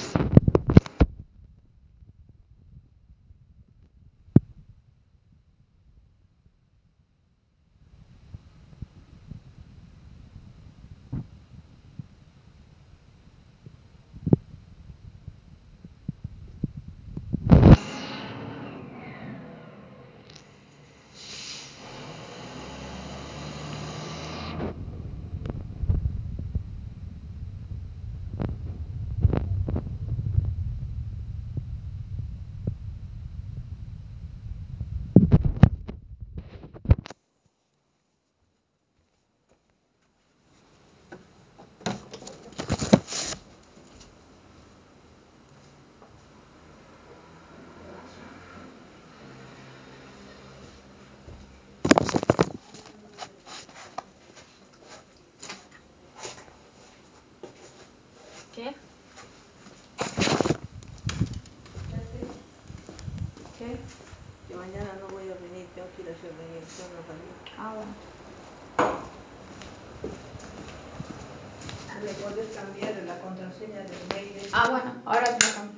earth. ¿Qué? ¿Qué? Que mañana no voy a venir, tengo que ir a hacer reiniciación a radio. Ah, bueno. ¿Me podés cambiar la contraseña del mail? Ah, bueno, ahora te lo cambio.